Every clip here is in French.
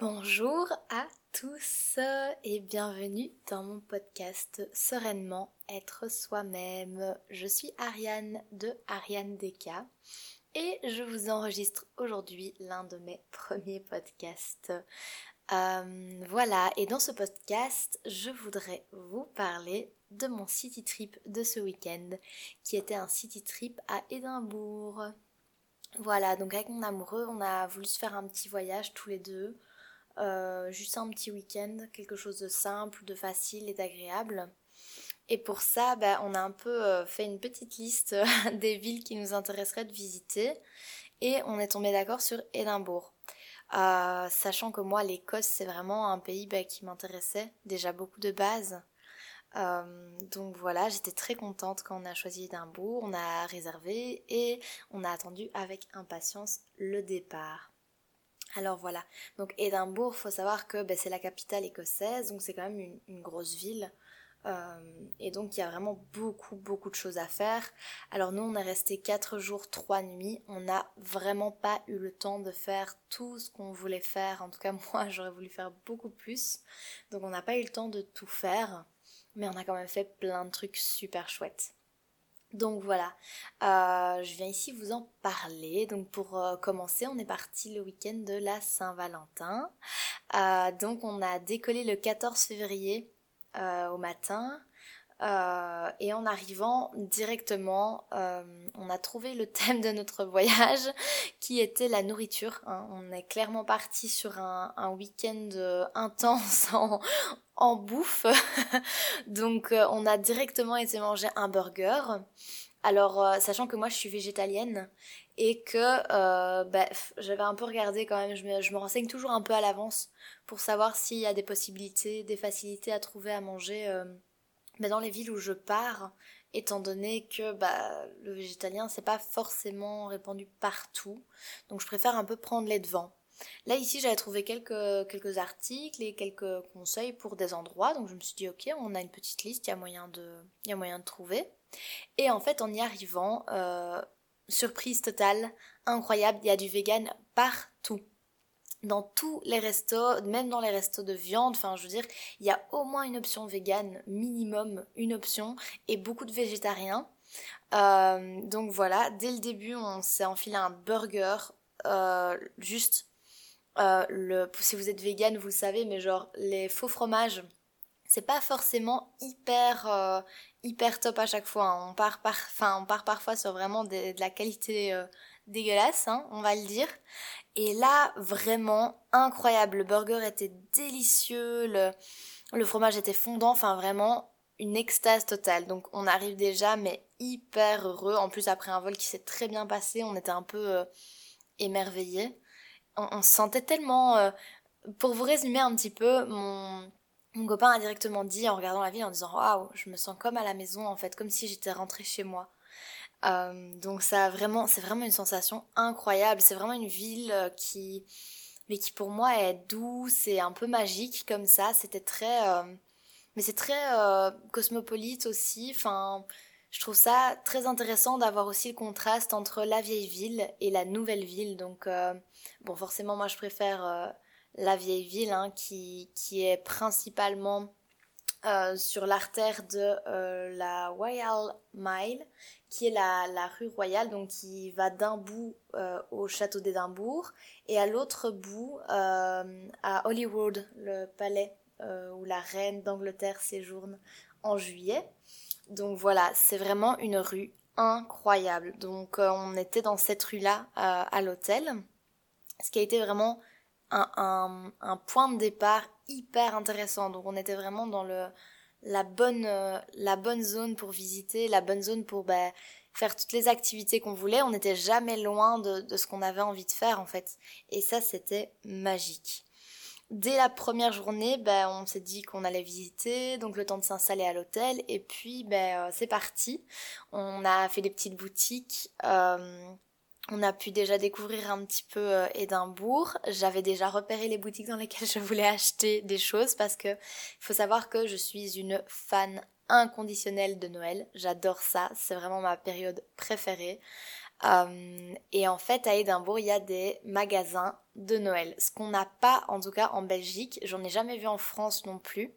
Bonjour à tous et bienvenue dans mon podcast Sereinement être soi-même. Je suis Ariane de Ariane Deka et je vous enregistre aujourd'hui l'un de mes premiers podcasts. Euh, voilà, et dans ce podcast, je voudrais vous parler de mon city trip de ce week-end, qui était un city trip à Édimbourg. Voilà, donc avec mon amoureux, on a voulu se faire un petit voyage tous les deux, euh, juste un petit week-end, quelque chose de simple, de facile et d'agréable. Et pour ça, bah, on a un peu euh, fait une petite liste des villes qui nous intéresseraient de visiter, et on est tombé d'accord sur Édimbourg. Euh, sachant que moi, l'Écosse, c'est vraiment un pays bah, qui m'intéressait déjà beaucoup de base. Donc voilà, j'étais très contente quand on a choisi Édimbourg, on a réservé et on a attendu avec impatience le départ. Alors voilà, donc Édimbourg, faut savoir que bah, c'est la capitale écossaise, donc c'est quand même une grosse ville. Euh, et donc il y a vraiment beaucoup beaucoup de choses à faire. Alors nous on est resté 4 jours, 3 nuits. On n'a vraiment pas eu le temps de faire tout ce qu'on voulait faire. En tout cas moi j'aurais voulu faire beaucoup plus. Donc on n'a pas eu le temps de tout faire. Mais on a quand même fait plein de trucs super chouettes. Donc voilà, euh, je viens ici vous en parler. Donc pour euh, commencer, on est parti le week-end de la Saint-Valentin. donc on a décollé le 14 février euh, au matin. Euh, et en arrivant directement, euh, on a trouvé le thème de notre voyage qui était la nourriture. Hein. On est clairement parti sur un, un week-end intense en, en bouffe. Donc on a directement été manger un burger. Alors, sachant que moi je suis végétalienne et que euh, bah, j'avais un peu regardé quand même, je me, je me renseigne toujours un peu à l'avance pour savoir s'il y a des possibilités, des facilités à trouver à manger euh, bah, dans les villes où je pars, étant donné que bah, le végétalien c'est pas forcément répandu partout, donc je préfère un peu prendre les devants. Là ici j'avais trouvé quelques, articles et quelques conseils pour des endroits, donc je me suis dit ok on a une petite liste, il y a moyen de, y a moyen de trouver. Et en fait en y arrivant, euh, surprise totale, incroyable, il y a du vegan partout. Dans tous les restos, même dans les restos de viande, enfin je veux dire, il y a au moins une option vegan, minimum une option, et beaucoup de végétariens. Euh, donc voilà, dès le début, on s'est enfilé un burger, euh, juste, euh, si vous êtes vegan, vous le savez, mais genre les faux fromages, c'est pas forcément hyper hyper top à chaque fois. Hein. On, part par, on part parfois sur vraiment de, la qualité dégueulasse, hein, on va le dire. Et là, vraiment incroyable. Le burger était délicieux, le, le fromage était fondant, enfin vraiment une extase totale. Donc on arrive déjà, mais hyper heureux. En plus, après un vol qui s'est très bien passé, on était un peu euh, émerveillés. On, se sentait tellement... Euh, pour vous résumer un petit peu, mon, mon copain a directement dit en regardant la ville en disant waouh, je me sens comme à la maison en fait, comme si j'étais rentrée chez moi. Euh, donc ça vraiment, c'est vraiment une sensation incroyable. C'est vraiment une ville euh, qui, mais qui pour moi est douce et un peu magique comme ça. C'était très, euh, mais c'est très cosmopolite aussi. Enfin, je trouve ça très intéressant d'avoir aussi le contraste entre la vieille ville et la nouvelle ville. Donc bon, forcément moi je préfère la vieille ville, hein, qui, qui, est principalement euh, sur l'artère de euh, la Royal Mile, qui est la, la, rue royale, donc qui va d'un bout euh, au château d'Édimbourg et à l'autre bout à Holyrood, le palais où la reine d'Angleterre séjourne en juillet. Donc voilà, c'est vraiment une rue incroyable. Donc on était dans cette rue-là à l'hôtel, ce qui a été vraiment un, point de départ hyper intéressant. Donc on était vraiment dans le, la, bonne, euh, la bonne zone pour visiter, la bonne zone pour bah, faire toutes les activités qu'on voulait. On n'était jamais loin de, de ce qu'on avait envie de faire en fait. Et ça c'était magique. Dès la première journée, ben, on s'est dit qu'on allait visiter, donc le temps de s'installer à l'hôtel, et puis ben, euh, c'est parti. On a fait des petites boutiques. Euh, on a pu déjà découvrir un petit peu euh, Édimbourg. J'avais déjà repéré les boutiques dans lesquelles je voulais acheter des choses parce que faut savoir que je suis une fan inconditionnelle de Noël. J'adore ça, c'est vraiment ma période préférée. et en fait, à Édimbourg, il y a des magasins de Noël. Ce qu'on n'a pas, en tout cas, en Belgique. J'en ai jamais vu en France non plus.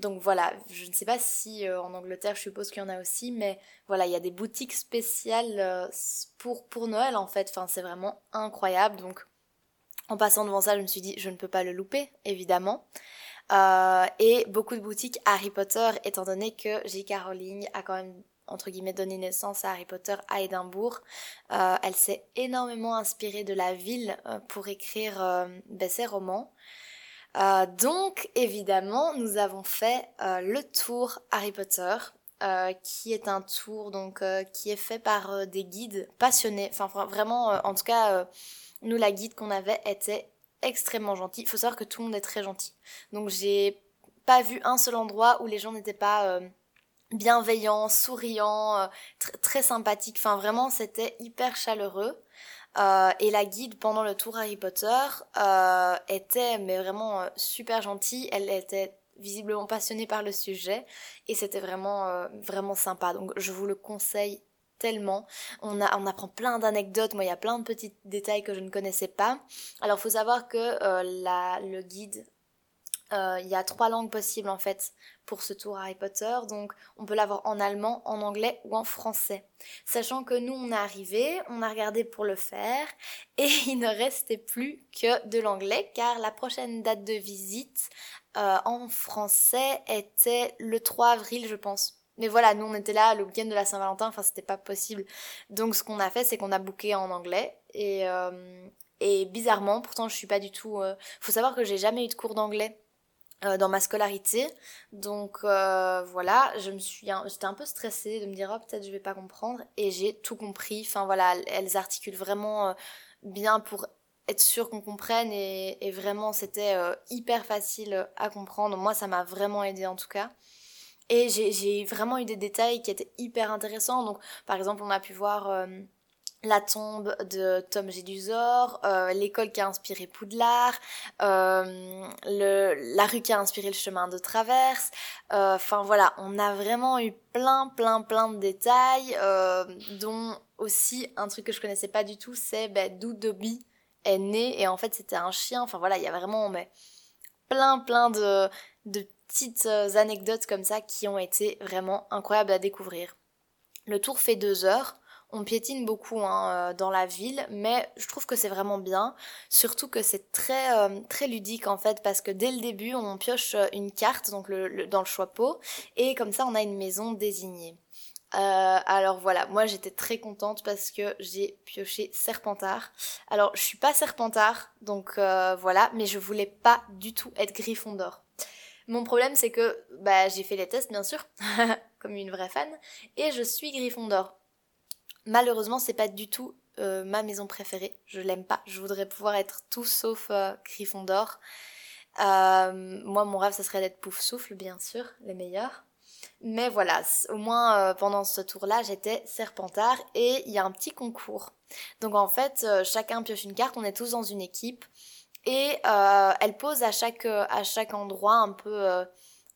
Donc voilà, je ne sais pas si euh, en Angleterre, je suppose qu'il y en a aussi, mais voilà, il y a des boutiques spéciales euh, pour, Noël en fait. Enfin, c'est vraiment incroyable. Donc en passant devant ça, je me suis dit, je ne peux pas le louper, évidemment. Euh, et beaucoup de boutiques Harry Potter, étant donné que J.K. Rowling a quand même entre guillemets donné naissance à Harry Potter à Édimbourg. elle s'est énormément inspirée de la ville pour écrire ben, ses romans. Euh, donc évidemment, nous avons fait euh, le tour Harry Potter, euh, qui est un tour donc qui est fait par des guides passionnés. Enfin vraiment, en tout cas, nous la guide qu'on avait était extrêmement gentille. Il faut savoir que tout le monde est très gentil. Donc j'ai pas vu un seul endroit où les gens n'étaient pas bienveillants, souriants, très sympathiques. Enfin vraiment, c'était hyper chaleureux. Euh, et la guide pendant le tour Harry Potter euh, était mais vraiment euh, super gentille. Elle était visiblement passionnée par le sujet et c'était vraiment vraiment sympa. Donc je vous le conseille tellement. On, a, on apprend plein d'anecdotes. Moi, il y a plein de petits détails que je ne connaissais pas. Alors, faut savoir que la, le guide il y a trois langues possibles en fait pour ce tour Harry Potter. Donc on peut l'avoir en allemand, en anglais ou en français. Sachant que nous on est arrivé, on a regardé pour le faire et il ne restait plus que de l'anglais car la prochaine date de visite euh, en français était le 3 avril je pense. Mais voilà, nous on était là le week-end de la Saint-Valentin, enfin c'était pas possible. Donc ce qu'on a fait c'est qu'on a booké en anglais et euh, bizarrement, pourtant je suis pas du tout. Euh... Faut savoir que j'ai jamais eu de cours d'anglais euh, dans ma scolarité. Donc euh, voilà, je me suis, j'étais un peu stressée de me dire oh peut-être je vais pas comprendre et j'ai tout compris. Enfin voilà, elles articulent vraiment euh, bien pour être sûr qu'on comprenne et, et vraiment c'était hyper facile à comprendre. Moi ça m'a vraiment aidé en tout cas. Et j'ai vraiment eu des détails qui étaient hyper intéressants. Donc par exemple on a pu voir la tombe de Tom Jedusor, euh, l'école qui a inspiré Poudlard, euh, la rue qui a inspiré le chemin de traverse. Euh, enfin voilà, on a vraiment eu plein, plein, plein de détails, dont aussi un truc que je connaissais pas du tout, c'est ben, d'où Dobby est né et en fait c'était un chien. Enfin voilà, il y a vraiment mais, plein, plein de, de petites anecdotes comme ça qui ont été vraiment incroyables à découvrir. Le tour fait deux heures on piétine beaucoup hein, euh, dans la ville, mais je trouve que c'est vraiment bien, surtout que c'est très euh, très ludique en fait parce que dès le début on pioche euh, une carte donc dans le choix-pot et comme ça on a une maison désignée. alors voilà, moi j'étais très contente parce que j'ai pioché Serpentard. Alors je suis pas Serpentard, donc voilà, mais je voulais pas du tout être Gryffondor. Mon problème c'est que bah j'ai fait les tests bien sûr, comme une vraie fan, et je suis Gryffondor. Malheureusement, c'est pas du tout euh, ma maison préférée. Je l'aime pas. Je voudrais pouvoir être tout sauf euh, Gryffondor. Euh, moi, mon rêve, ça serait d'être Pouf-Souffle, bien sûr, les meilleurs. Mais voilà, au moins pendant ce tour-là, j'étais Serpentard et il y a un petit concours. Donc en fait, chacun pioche une carte, on est tous dans une équipe et elle pose à chaque à chaque endroit un peu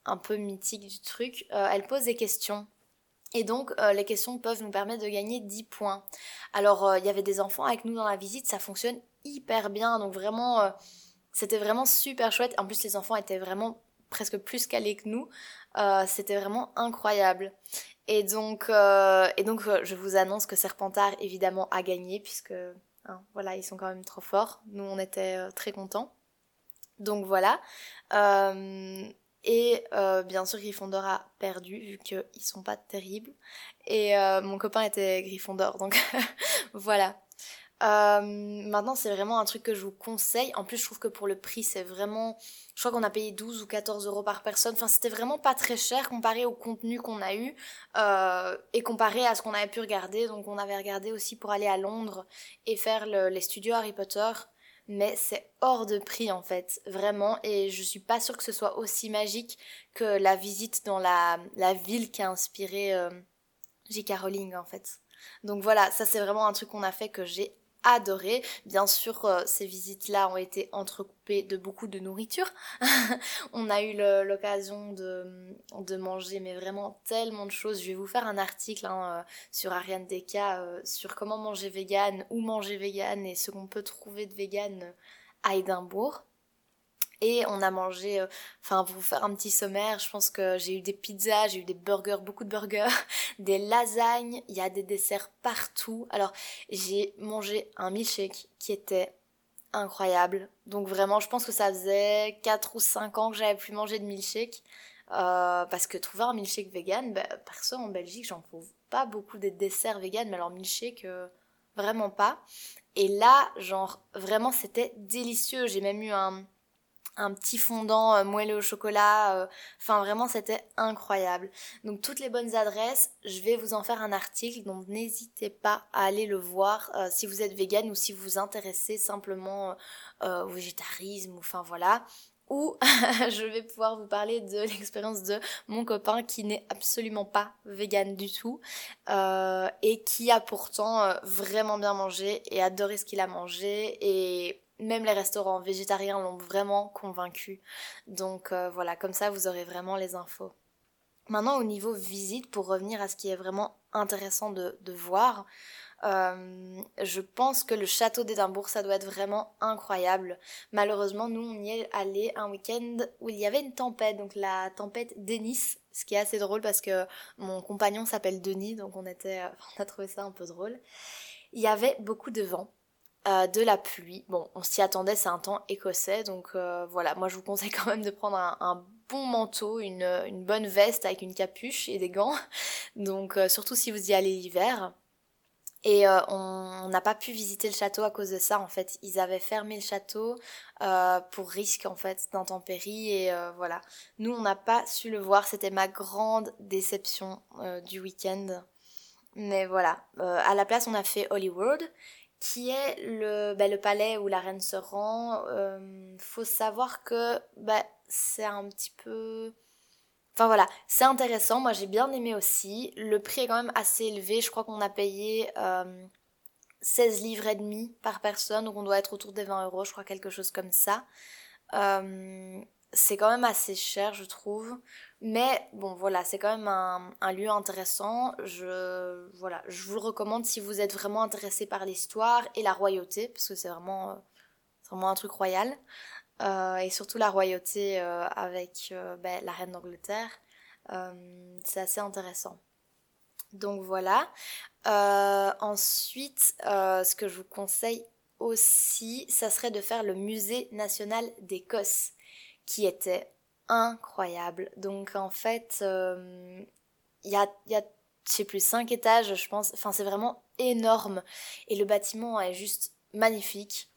un peu mythique du truc, elle pose des questions et donc, euh, les questions peuvent nous permettre de gagner 10 points. Alors, euh, il y avait des enfants avec nous dans la visite, ça fonctionne hyper bien. Donc, vraiment, euh, c'était vraiment super chouette. En plus, les enfants étaient vraiment presque plus calés que nous. c'était vraiment incroyable. Et donc, et donc je vous annonce que Serpentard, évidemment, a gagné, puisque, hein, voilà, ils sont quand même trop forts. Nous, on était très contents. Donc, voilà. Et euh, bien sûr, Gryffondor a perdu vu qu'ils sont pas terribles. Et euh, mon copain était Gryffondor, donc voilà. Euh, maintenant, c'est vraiment un truc que je vous conseille. En plus, je trouve que pour le prix, c'est vraiment... Je crois qu'on a payé 12 ou 14 euros par personne. Enfin, c'était vraiment pas très cher comparé au contenu qu'on a eu euh, et comparé à ce qu'on avait pu regarder. Donc, on avait regardé aussi pour aller à Londres et faire le, les studios Harry Potter mais c'est hors de prix en fait, vraiment, et je suis pas sûre que ce soit aussi magique que la visite dans la, la ville qui a inspiré euh, J.K. Rowling en fait. Donc voilà, ça c'est vraiment un truc qu'on a fait que j'ai adoré. Bien sûr, euh, ces visites-là ont été entrecoupées de beaucoup de nourriture. on a eu l'occasion de, manger, mais vraiment tellement de choses. Je vais vous faire un article hein, euh, sur Ariane Deka euh, sur comment manger vegan, où manger vegan et ce qu'on peut trouver de vegan à Édimbourg. Et on a mangé, euh, enfin pour vous faire un petit sommaire, je pense que j'ai eu des pizzas, j'ai eu des burgers, beaucoup de burgers, des lasagnes, il y a des desserts partout. Alors j'ai mangé un milkshake qui était incroyable. Donc vraiment, je pense que ça faisait 4 ou 5 ans que j'avais plus mangé de milkshake. Euh, parce que trouver un milkshake vegan, bah, perso en Belgique, j'en trouve pas beaucoup de desserts vegan, mais alors milkshake, euh, vraiment pas. Et là, genre, vraiment, c'était délicieux. J'ai même eu un, un petit fondant euh, moelleux au chocolat. Euh, enfin, vraiment, c'était incroyable. Donc, toutes les bonnes adresses, je vais vous en faire un article. Donc, n'hésitez pas à aller le voir euh, si vous êtes vegan ou si vous vous intéressez simplement au végétarisme. Enfin, voilà ou je vais pouvoir vous parler de l'expérience de mon copain qui n'est absolument pas vegan du tout et qui a pourtant vraiment bien mangé et adoré ce qu'il a mangé et même les restaurants végétariens l'ont vraiment convaincu. Donc euh, voilà, comme ça vous aurez vraiment les infos. Maintenant au niveau visite, pour revenir à ce qui est vraiment intéressant de, voir, euh, je pense que le château d'Édimbourg, ça doit être vraiment incroyable. Malheureusement, nous, on y est allé un week-end où il y avait une tempête, donc la tempête Denis, ce qui est assez drôle parce que mon compagnon s'appelle Denis, donc on, était, on a trouvé ça un peu drôle. Il y avait beaucoup de vent. Euh, de la pluie. Bon, on s'y attendait, c'est un temps écossais, donc euh, voilà, moi je vous conseille quand même de prendre un, bon manteau, une, bonne veste avec une capuche et des gants, donc euh, surtout si vous y allez l'hiver. Et on n'a pas pu visiter le château à cause de ça, en fait. Ils avaient fermé le château pour risque, en fait, d'intempéries, et voilà. Nous, on n'a pas su le voir, c'était ma grande déception du week-end. Mais voilà, à la place, on a fait Hollywood, qui est le, bah, le palais où la reine se rend. Euh, faut savoir que bah, c'est un petit peu... Enfin voilà, c'est intéressant, moi j'ai bien aimé aussi. Le prix est quand même assez élevé, je crois qu'on a payé 16 euh, livres et demi par personne, donc on doit être autour des 20 euros, je crois quelque chose comme ça. Euh, c'est quand même assez cher, je trouve. Mais bon, voilà, c'est quand même un, lieu intéressant. Je, vous le recommande si vous êtes vraiment intéressé par l'histoire et la royauté, parce que c'est vraiment, euh, un truc royal. Euh, et surtout la royauté euh, avec ben, la reine d'Angleterre. c'est assez intéressant. Donc voilà. ensuite, ce que je vous conseille aussi, ça serait de faire le musée national d'Écosse qui était incroyable. Donc en fait, euh, il y a, y a je sais plus, 5 étages, je pense. Enfin, c'est vraiment énorme. Et le bâtiment est juste magnifique.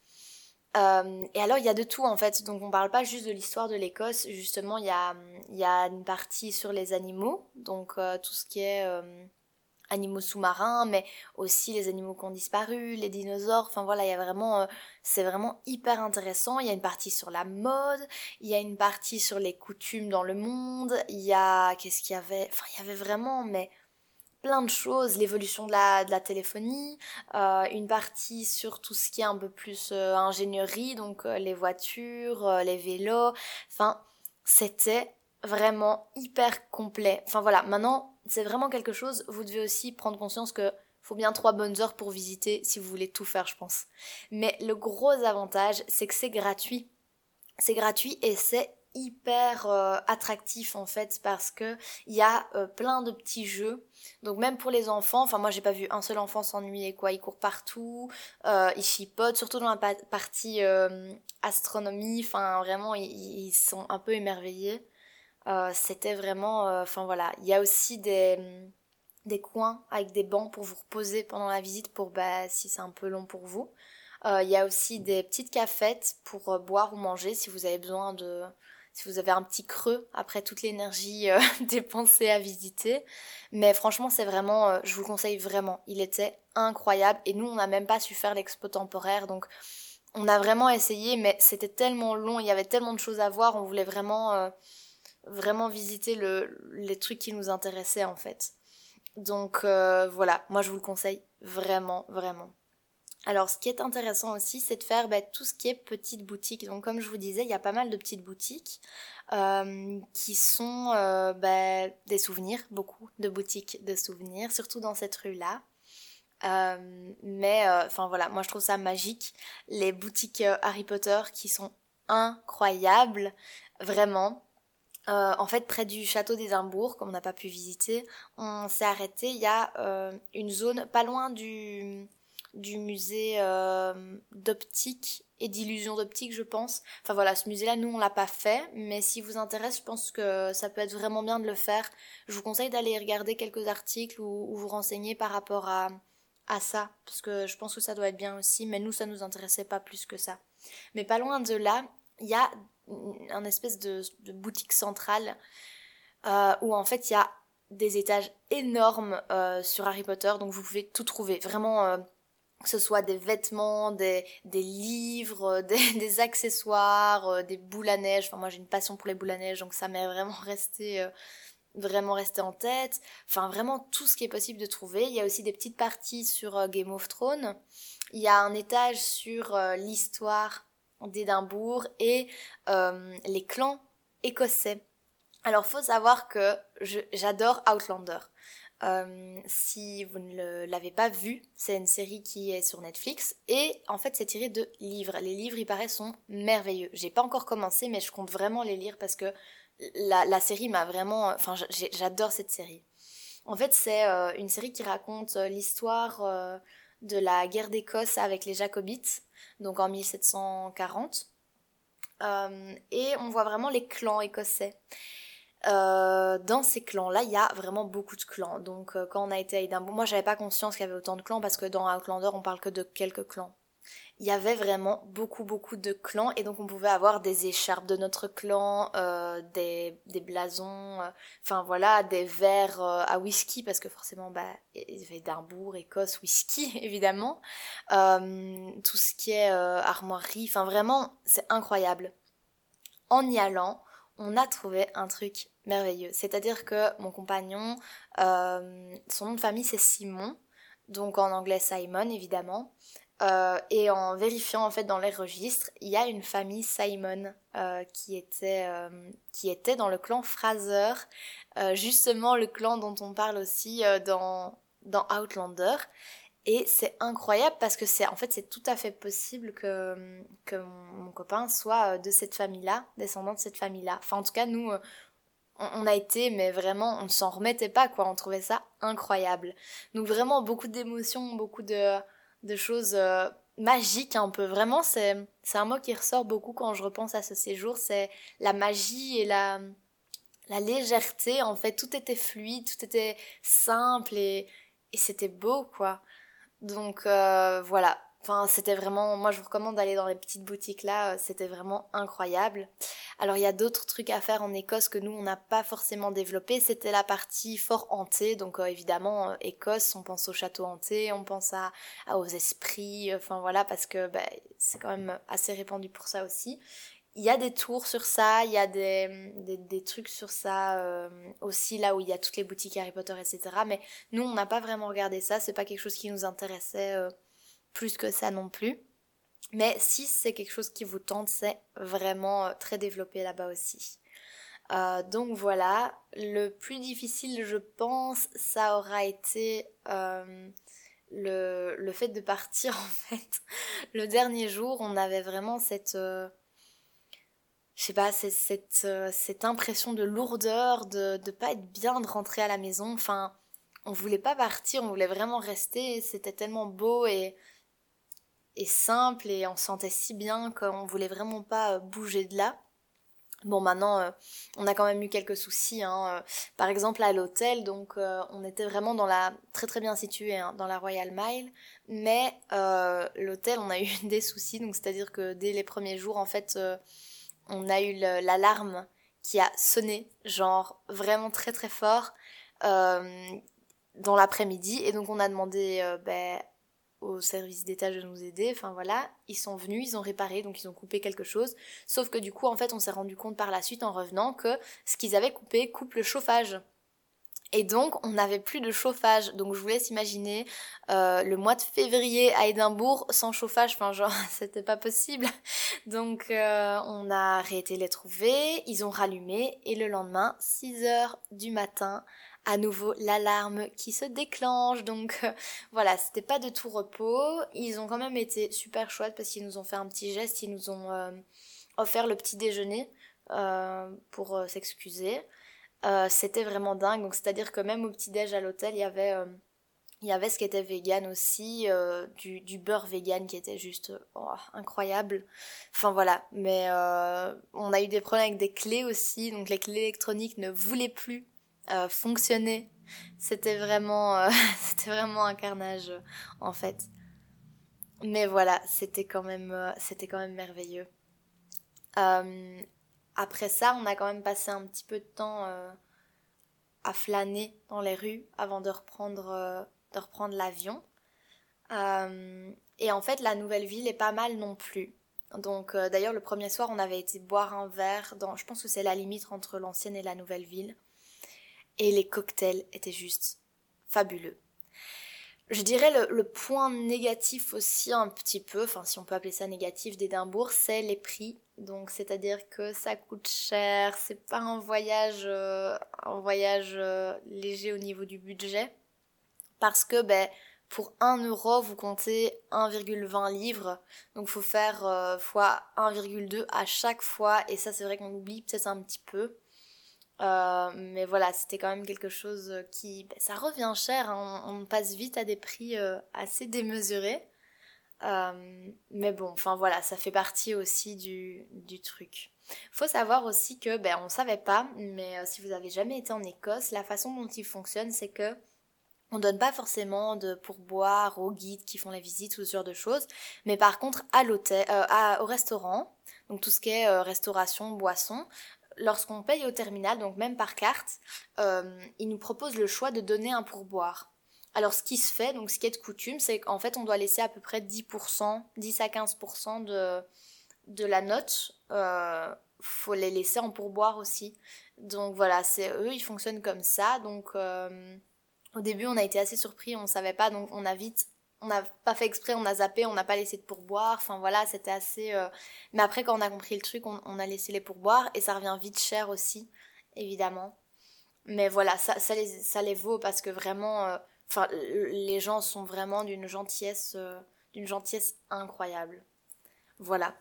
Euh, et alors, il y a de tout en fait. Donc, on parle pas juste de l'histoire de l'Écosse. Justement, il y a, y a une partie sur les animaux. Donc, euh, tout ce qui est animaux sous-marins, mais aussi les animaux qui ont disparu, les dinosaures. Enfin voilà, il y a vraiment, euh, c'est vraiment hyper intéressant. Il y a une partie sur la mode, il y a une partie sur les coutumes dans le monde. Il y a, qu'est-ce qu'il y avait? Enfin, il y avait vraiment, mais plein de choses, l'évolution de la, de la téléphonie, euh, une partie sur tout ce qui est un peu plus euh, ingénierie, donc les voitures, les vélos, enfin c'était vraiment hyper complet. Enfin voilà, maintenant c'est vraiment quelque chose, vous devez aussi prendre conscience que faut bien trois bonnes heures pour visiter si vous voulez tout faire, je pense. Mais le gros avantage, c'est que c'est gratuit. C'est gratuit et c'est hyper euh, attractif en fait parce que il y a euh, plein de petits jeux donc même pour les enfants enfin moi j'ai pas vu un seul enfant s'ennuyer quoi ils courent partout euh, ils chipotent surtout dans la partie astronomie enfin vraiment ils, sont un peu émerveillés euh, c'était vraiment, euh, enfin voilà, il y a aussi des, des coins avec des bancs pour vous reposer pendant la visite pour bah, si c'est un peu long pour vous. Euh, il y a aussi des petites cafettes pour boire ou manger si vous avez besoin de, si vous avez un petit creux après toute l'énergie dépensée à visiter. Mais franchement, c'est vraiment, je vous le conseille vraiment. Il était incroyable et nous, on n'a même pas su faire l'expo temporaire, donc on a vraiment essayé, mais c'était tellement long, il y avait tellement de choses à voir, on voulait vraiment vraiment visiter le, les trucs qui nous intéressaient en fait. Donc euh, voilà, moi je vous le conseille vraiment, vraiment. Alors, ce qui est intéressant aussi, c'est de faire bah, tout ce qui est petite boutique. Donc, comme je vous disais, il y a pas mal de petites boutiques euh, qui sont euh, bah, des souvenirs, beaucoup de boutiques de souvenirs, surtout dans cette rue-là. Mais, enfin voilà, moi je trouve ça magique. Les boutiques Harry Potter qui sont incroyables, vraiment. En fait, près du château d'Édimbourg, comme on n'a pas pu visiter, on s'est arrêté. Il y a une zone pas loin du, musée euh, d'optique et d'illusion d'optique, je pense. Enfin voilà, ce musée-là, nous, on l'a pas fait, mais si vous intéresse, je pense que ça peut être vraiment bien de le faire. Je vous conseille d'aller regarder quelques articles ou, vous renseigner par rapport à, à ça, parce que je pense que ça doit être bien aussi, mais nous, ça nous intéressait pas plus que ça. Mais pas loin de là, il y a un espèce de, boutique centrale euh, où en fait il y a des étages énormes euh, sur Harry Potter, donc vous pouvez tout trouver. Vraiment, que ce soit des vêtements, des, des livres, des, accessoires, euh, des boules à neige. Enfin, moi j'ai une passion pour les boules à neige, donc ça m'est vraiment resté, euh, vraiment resté en tête. Enfin, vraiment tout ce qui est possible de trouver. Il y a aussi des petites parties sur euh, Game of Thrones. Il y a un étage sur l'histoire d'Édimbourg et les clans écossais. Alors, faut savoir que j'adore Outlander. Euh, si vous ne l'avez pas vu, c'est une série qui est sur Netflix et en fait c'est tiré de livres. Les livres, il paraît, sont merveilleux. J'ai pas encore commencé, mais je compte vraiment les lire parce que la, série m'a vraiment. Enfin, j'adore cette série. En fait, c'est euh, une série qui raconte euh, l'histoire de la guerre d'Écosse avec les Jacobites, donc en 1740. et on voit vraiment les clans écossais. Euh, dans ces clans-là, il y a vraiment beaucoup de clans. Donc, euh, quand on a été à Edinburgh, moi, j'avais pas conscience qu'il y avait autant de clans parce que dans Outlander, on parle que de quelques clans. Il y avait vraiment beaucoup, beaucoup de clans et donc on pouvait avoir des écharpes de notre clan, euh, des, des, blasons, enfin voilà, des verres à whisky parce que forcément, bah, il y avait Edimbourg, Écosse, whisky, évidemment. tout ce qui est armoirie, enfin vraiment, c'est incroyable. En y allant, on a trouvé un truc merveilleux. C'est-à-dire que mon compagnon, euh, son nom de famille c'est Simon, donc en anglais Simon évidemment. Euh, et en vérifiant en fait dans les registres, il y a une famille Simon euh, qui, était, qui était dans le clan Fraser, justement le clan dont on parle aussi dans, dans Outlander. Et c'est incroyable parce que c'est en fait c'est tout à fait possible que, que mon, copain soit euh, de cette famille-là, descendant de cette famille-là. Enfin en tout cas nous euh, on, a été mais vraiment on ne s'en remettait pas quoi, on trouvait ça incroyable. Donc vraiment beaucoup d'émotions, beaucoup de, de choses euh, magiques un peu. Vraiment c'est un mot qui ressort beaucoup quand je repense à ce séjour, c'est la magie et la la légèreté en fait, tout était fluide, tout était simple et et c'était beau quoi. Donc euh, voilà, enfin c'était vraiment, moi je vous recommande d'aller dans les petites boutiques là, euh, c'était vraiment incroyable. Alors il y a d'autres trucs à faire en Écosse que nous on n'a pas forcément développé, c'était la partie fort hantée, donc euh, évidemment Écosse, on pense au château hanté, on pense à, aux esprits, enfin voilà parce que bah, c'est quand même assez répandu pour ça aussi il y a des tours sur ça, il y a des, des, trucs sur ça euh, aussi, là où il y a toutes les boutiques Harry Potter, etc. Mais nous, on n'a pas vraiment regardé ça, c'est pas quelque chose qui nous intéressait euh, plus que ça non plus. Mais si c'est quelque chose qui vous tente, c'est vraiment euh, très développé là-bas aussi. donc voilà, le plus difficile, je pense, ça aura été le, le fait de partir en fait. Le dernier jour, on avait vraiment cette je sais pas, cette, euh, cette impression de lourdeur, de ne pas être bien de rentrer à la maison. Enfin, on voulait pas partir, on voulait vraiment rester. C'était tellement beau et, et simple et on sentait si bien qu'on voulait vraiment pas euh, bouger de là. Bon, maintenant, euh, on a quand même eu quelques soucis. Hein. Par exemple, à l'hôtel, donc on était vraiment dans la très très bien situé hein, dans la Royal Mile, mais l'hôtel, on a eu des soucis. Donc, c'est-à-dire que dès les premiers jours, en fait, on a eu l'alarme qui a sonné, genre vraiment très très fort, euh, dans l'après-midi. Et donc on a demandé euh, ben, au service d'étage de nous aider. Enfin voilà, ils sont venus, ils ont réparé, donc ils ont coupé quelque chose. Sauf que du coup, en fait, on s'est rendu compte par la suite en revenant que ce qu'ils avaient coupé coupe le chauffage. Et donc, on n'avait plus de chauffage. Donc, je vous laisse imaginer euh, le mois de février à Édimbourg sans chauffage. Enfin, genre, c'était pas possible. Donc, euh, on a arrêté les trouver. Ils ont rallumé. Et le lendemain, 6 heures du matin, à nouveau l'alarme qui se déclenche. Donc, euh, voilà, c'était pas de tout repos. Ils ont quand même été super chouettes parce qu'ils nous ont fait un petit geste. Ils nous ont offert le petit déjeuner pour s'excuser. Euh, c'était vraiment dingue. Donc c'est-à-dire que même au petit-déj à l'hôtel, il y avait euh, il ce qui était vegan aussi, euh, du, du, beurre vegan qui était juste oh, incroyable. Enfin voilà, mais on a eu des problèmes avec des clés aussi, donc les clés électroniques ne voulaient plus fonctionner. C'était vraiment, c'était vraiment un carnage en fait. Mais voilà, c'était quand même, quand même merveilleux. Après ça, on a quand même passé un petit peu de temps euh, à flâner dans les rues avant de reprendre, euh, reprendre l'avion. Euh, et en fait, la nouvelle ville est pas mal non plus. Donc, d'ailleurs, le premier soir, on avait été boire un verre dans, je pense que c'est la limite entre l'ancienne et la nouvelle ville. Et les cocktails étaient juste fabuleux. Je dirais le, point négatif aussi un petit peu, enfin si on peut appeler ça négatif d'Édimbourg, c'est les prix. Donc c'est-à-dire que ça coûte cher, c'est pas un voyage, euh, voyage euh, léger au niveau du budget, parce que ben pour 1 euro vous comptez 1,20 livres, donc faut faire euh, fois 1,2 à chaque fois, et ça c'est vrai qu'on oublie peut-être un petit peu. Euh, mais voilà, c'était quand même quelque chose qui... Ben, ça revient cher, hein. on, passe vite à des prix euh, assez démesurés. Euh, mais bon, enfin voilà, ça fait partie aussi du, du truc. Faut savoir aussi que, ben on savait pas, mais si vous avez jamais été en Écosse, la façon dont il fonctionne, c'est que on donne pas forcément de pourboire aux guides qui font la visite ou ce genre de choses, mais par contre à l'hôtel, au restaurant, donc tout ce qui est restauration, boisson, lorsqu'on paye au terminal, donc même par carte, euh, il nous propose le choix de donner un pourboire. Alors ce qui se fait, donc ce qui est de coutume, c'est qu'en fait on doit laisser à peu près 10%, 10 à 15% de, de la note. Euh, faut les laisser en pourboire aussi. Donc voilà, c'est eux, ils fonctionnent comme ça. Donc euh, au début on a été assez surpris, on savait pas, donc on a vite on n'a pas fait exprès, on a zappé, on n'a pas laissé de pourboire. Enfin voilà, c'était assez. Euh, mais après, quand on a compris le truc, on, a laissé les pourboires et ça revient vite cher aussi, évidemment. Mais voilà, ça, ça, les, ça les vaut parce que vraiment, euh, enfin, les gens sont vraiment d'une gentillesse, euh, d'une gentillesse incroyable. Voilà.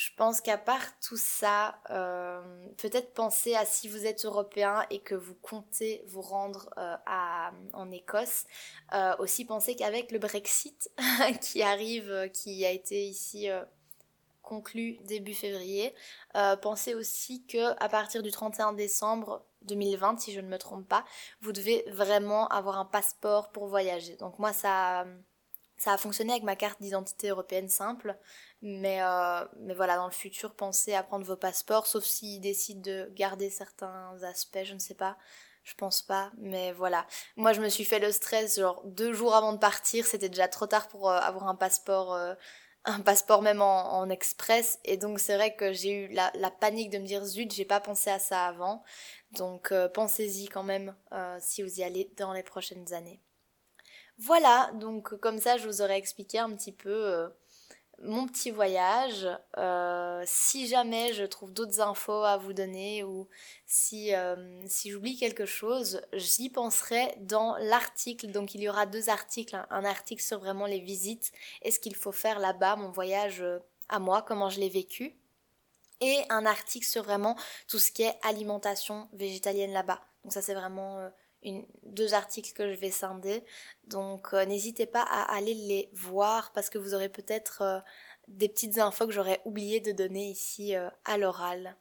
Je pense qu'à part tout ça, euh, peut-être penser à si vous êtes européen et que vous comptez vous rendre euh, à, en Écosse. Euh, aussi penser qu'avec le Brexit qui arrive, qui a été ici conclu début février, pensez aussi que à partir du 31 décembre 2020, si je ne me trompe pas, vous devez vraiment avoir un passeport pour voyager. Donc moi ça ça a fonctionné avec ma carte d'identité européenne simple. Mais, euh, mais voilà, dans le futur, pensez à prendre vos passeports, sauf s'ils décident de garder certains aspects, je ne sais pas. Je pense pas, mais voilà. Moi, je me suis fait le stress, genre deux jours avant de partir, c'était déjà trop tard pour euh, avoir un passeport, euh, un passeport même en, en express. Et donc, c'est vrai que j'ai eu la, la, panique de me dire zut, j'ai pas pensé à ça avant. Donc, pensez-y quand même si vous y allez dans les prochaines années. Voilà, donc comme ça, je vous aurais expliqué un petit peu mon petit voyage. Euh, si jamais je trouve d'autres infos à vous donner ou si, euh, si j'oublie quelque chose, j'y penserai dans l'article. Donc il y aura deux articles. Un article sur vraiment les visites et ce qu'il faut faire là-bas, mon voyage euh, à moi, comment je l'ai vécu. Et un article sur vraiment tout ce qui est alimentation végétalienne là-bas. Donc ça c'est vraiment deux articles que je vais scinder. Donc euh, n'hésitez pas à aller les voir parce que vous aurez peut-être euh, des petites infos que j'aurais oublié de donner ici euh, à l'oral.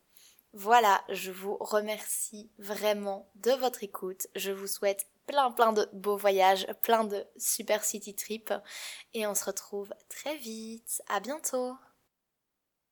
Voilà, je vous remercie vraiment de votre écoute. Je vous souhaite plein plein de beaux voyages, plein de super city trips et on se retrouve très vite. À bientôt.